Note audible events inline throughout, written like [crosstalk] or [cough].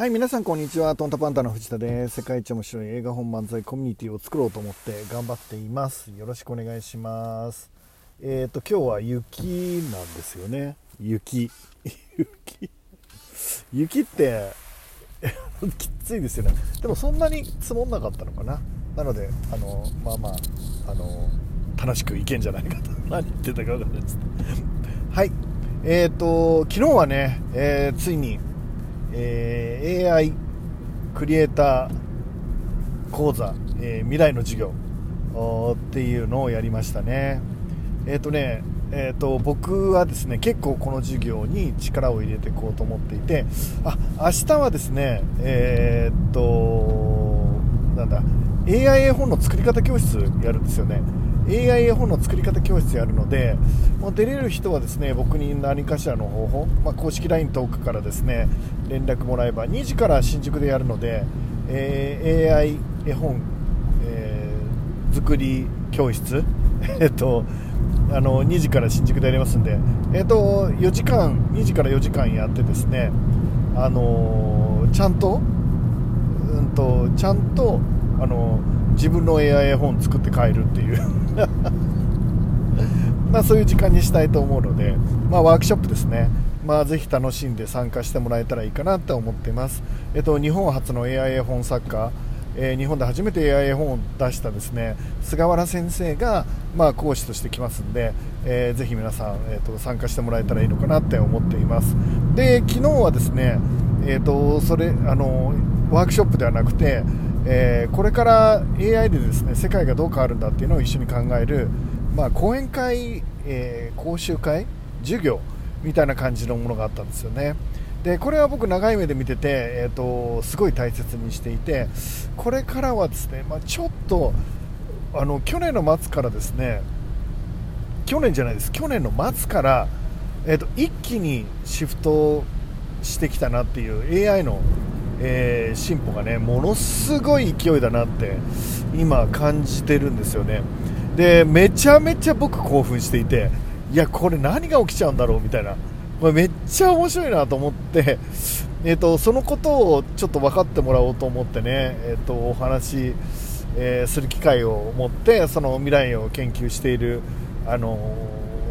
はい、皆さんこんにちは。トンタパンタの藤田です。世界一面白い映画本漫才コミュニティを作ろうと思って頑張っています。よろしくお願いします。えっ、と、今日は雪なんですよね。雪。雪。雪って、[laughs] きついですよね。でもそんなに積もんなかったのかな。なので、あの、まあまあ、あの、楽しくいけんじゃないかと。[laughs] 何言ってたか分かんないです。はい。えっ、と、昨日はね、えーついに、えー AI クリエイター講座、えー未来の授業っていうのをやりましたね。えっ、とね、えー、と僕はですね結構この授業に力を入れていこうと思っていてあ明日はですねえーっとなんだ AI 絵本の作り方教室やるんですよね AI 絵本の作り方教室やるのでもう出れる人はですね僕に何かしらの方法、まあ、公式 LINE トークからですね連絡もらえば2時から新宿でやるので、えー AI 絵本、えー作り教室 [laughs] えっとあの2時から新宿でやりますんで、えっと4時間2時から4時間やってですねあのちゃんとうんとちゃんとあの自分の AI 絵本作って帰るっていう。[laughs] まあそういう時間にしたいと思うので、まあ、ワークショップですね、まあ、ぜひ楽しんで参加してもらえたらいいかなと思っています、えっと、日本初の AI 絵本作家えー日本で初めて AI 絵本を出したですね菅原先生が、まあ、講師として来ますんで、えーぜひ皆さん、えーと参加してもらえたらいいのかなって思っています。で昨日はですね、えー、とそれあのワークショップではなくて、えーこれから AI でですね世界がどう変わるんだっていうのを一緒に考える、まあ、講演会、えー講習会授業みたいな感じのものがあったんですよね。でこれは僕長い目で見てて、えー、とすごい大切にしていてこれからはですね、まあ、ちょっとあの去年の末からですね去年じゃないです去年の末から、えー、と一気にシフトしてきたなっていう AI の、えー進歩がねものすごい勢いだなって今感じてるんですよねでめちゃめちゃ僕興奮していていやこれ何が起きちゃうんだろうみたいなこれめっちゃ面白いなと思って、えー、とそのことをちょっと分かってもらおうと思ってね、えー、とお話、えーする機会を持ってその未来を研究している、あの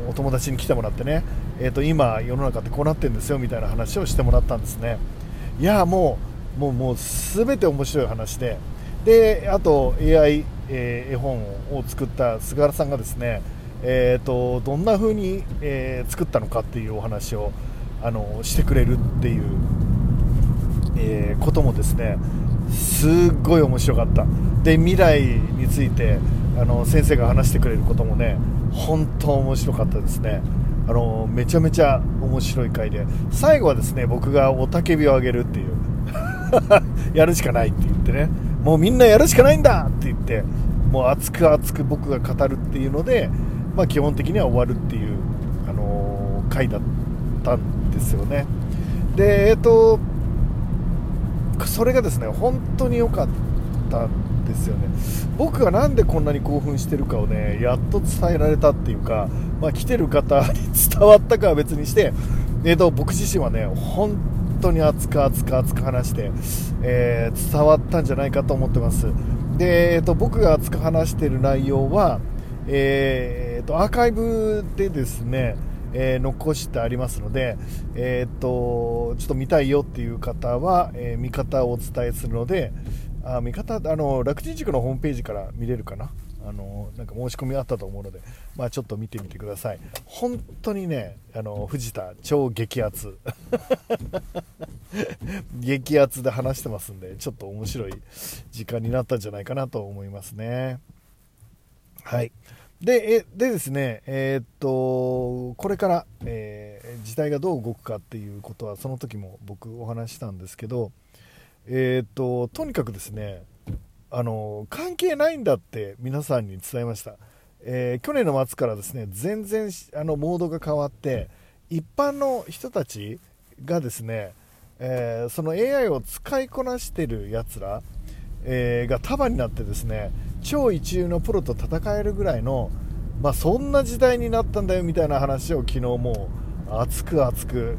お友達に来てもらってね、えー、と今、世の中ってこうなってるんですよみたいな話をしてもらったんですね。いやもうもうもう全て面白い話で。であと AI、えー絵本を作った菅原さんがですね、えー、とどんな風に、えー作ったのかっていうお話をあのしてくれるっていう、えーこともですねすっごい面白かった。で未来についてあの先生が話してくれることもね本当面白かったですね。あのめちゃめちゃ面白い回で。最後はですね僕が雄たけびを上げるっていう。[laughs] やるしかないって言ってね。もうみんなやるしかないんだって言ってもう熱く熱く僕が語るっていうので、まあ、基本的には終わるっていう、あのー回だったんですよね。でえっ、とそれがですね本当に良かったんですよね。僕がなんでこんなに興奮してるかをねやっと伝えられたっていうか、まあ、来てる方に [laughs] 伝わったかは別にして、えー、と僕自身はね本当に熱く熱く熱く話して、えー伝わったんじゃないかと思ってます。で、えー、と僕が熱く話してる内容は、えー、とアーカイブでですねえー残してありますので、えー、とちょっと見たいよっていう方は、えー見方をお伝えするのであ見方あの楽天塾のホームページから見れるかな？あのなんか申し込みあったと思うので、まあ、ちょっと見てみてください。本当にねあの藤田超激アツ。[laughs] 激アツで話してますんでちょっと面白い時間になったんじゃないかなと思いますね。はい。で、えでですね、えーっと、これから、えー時代がどう動くかっていうことは、その時も僕お話ししたんですけど、えーっと、とにかくですね、あの、関係ないんだって皆さんに伝えました。えー去年の末からですね、全然あのモードが変わって、一般の人たちがですね、えーその AI を使いこなしてるやつら、えーが束になってですね超一流のプロと戦えるぐらいの、まあ、そんな時代になったんだよみたいな話を昨日もう熱く熱く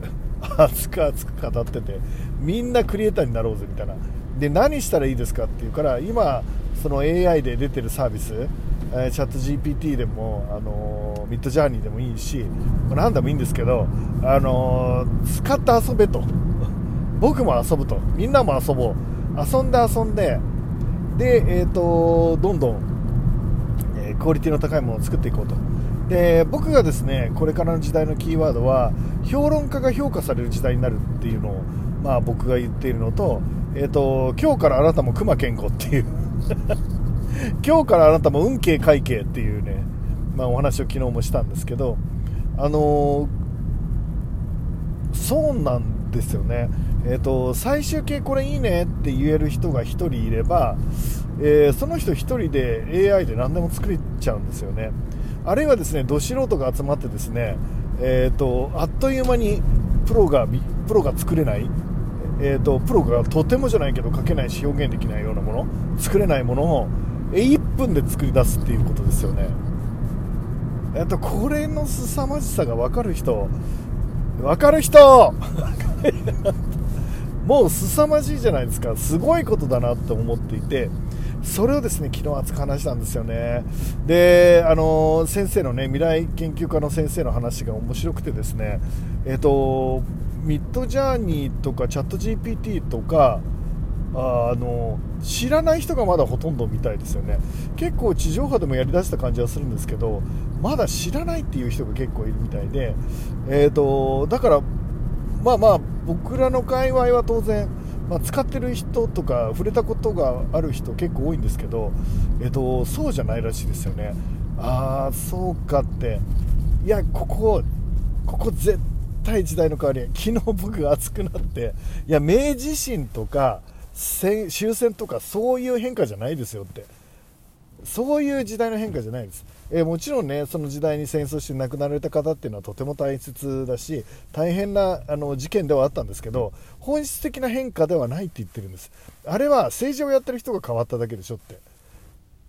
熱く熱く語っててみんなクリエイターになろうぜみたいなで何したらいいですかっていうから今その AI で出てるサービス、えー、チャット GPT でも、あのー、ミッドジャーニーでもいいし何でもいいんですけど、あのー、使って遊べと。[laughs] 僕も遊ぶと。みんなも遊ぼう。遊んで遊んでで、えーと、どんどん、えクオリティの高いものを作っていこうと。で僕がですねこれからの時代のキーワードは評論家が評価される時代になるっていうのを、まあ、僕が言っているのと,、えーと、今日からあなたも熊健康っていう。[laughs] 今日からあなたも運慶会計っていうね、まあ、お話を昨日もしたんですけどあのー、そうなんですよね。えーと、最終形これいいねって言える人が1人いれば、えー、その人1人で AI で何でも作れちゃうんですよね。あるいはですねど素人が集まってですね、えーと、あっという間にプロがプロが作れない、えーと、プロがとてもじゃないけど書けないし表現できないようなもの作れないものを1分で作り出すっていうことですよね。えっとこれの凄まじさが分かる人分かる人！[laughs] もう凄まじいじゃないですか。すごいことだなと思っていてそれをですね昨日熱く話したんですよね。であの先生のね未来研究家の先生の話が面白くてですねえっ、とミッドジャーニーとかチャット GPT とかあの知らない人がまだほとんどみたいですよね。結構地上波でもやりだした感じはするんですけどまだ知らないっていう人が結構いるみたいで、えーとだからまあまあ僕らの界隈は当然、まあ、使ってる人とか触れたことがある人結構多いんですけど、えっと、そうじゃないらしいですよね。ああそうかって。いやここここ絶対時代の変わり昨日僕が熱くなっていや明治維新とか終戦とかそういう変化じゃないですよって。そういう時代の変化じゃないです。えー、もちろんねその時代に戦争して亡くなられた方っていうのはとても大切だし大変なあの事件ではあったんですけど本質的な変化ではないって言ってるんです。あれは政治をやってる人が変わっただけでしょって。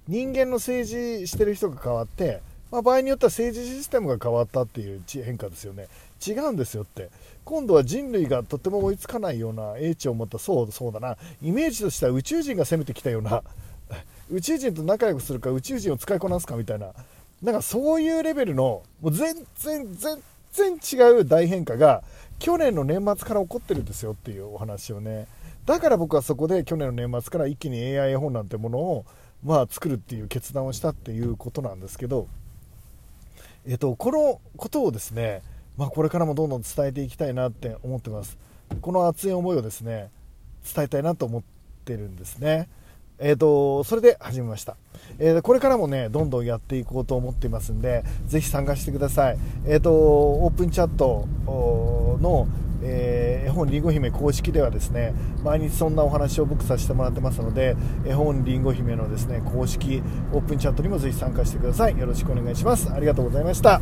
人間の政治してる人が変わって、まあ、場合によっては政治システムが変わったっていう変化ですよね。違うんですよって。今度は人類がとても追いつかないような英知を持ったそうそうだな。イメージとしては宇宙人が攻めてきたような [laughs] 宇宙人と仲良くするか宇宙人を使いこなすかみたいな。なんかそういうレベルのもう全然全然違う大変化が去年の年末から起こってるんですよっていうお話をね。だから僕はそこで去年の年末から一気に AI 絵本なんてものをまあ作るっていう決断をしたっていうことなんですけど、えっと、このことをですね、まあ、これからもどんどん伝えていきたいなって思ってます。この熱い思いをですね伝えたいなと思ってるんですね。えーと、それで始めました、えー、これからもねどんどんやっていこうと思っていますんでぜひ参加してください、えーと、オープンチャットの、えー、絵本りんご姫公式ではですね毎日そんなお話を僕させてもらってますので絵本りんご姫のですね公式オープンチャットにもぜひ参加してください。よろしくお願いします。ありがとうございました。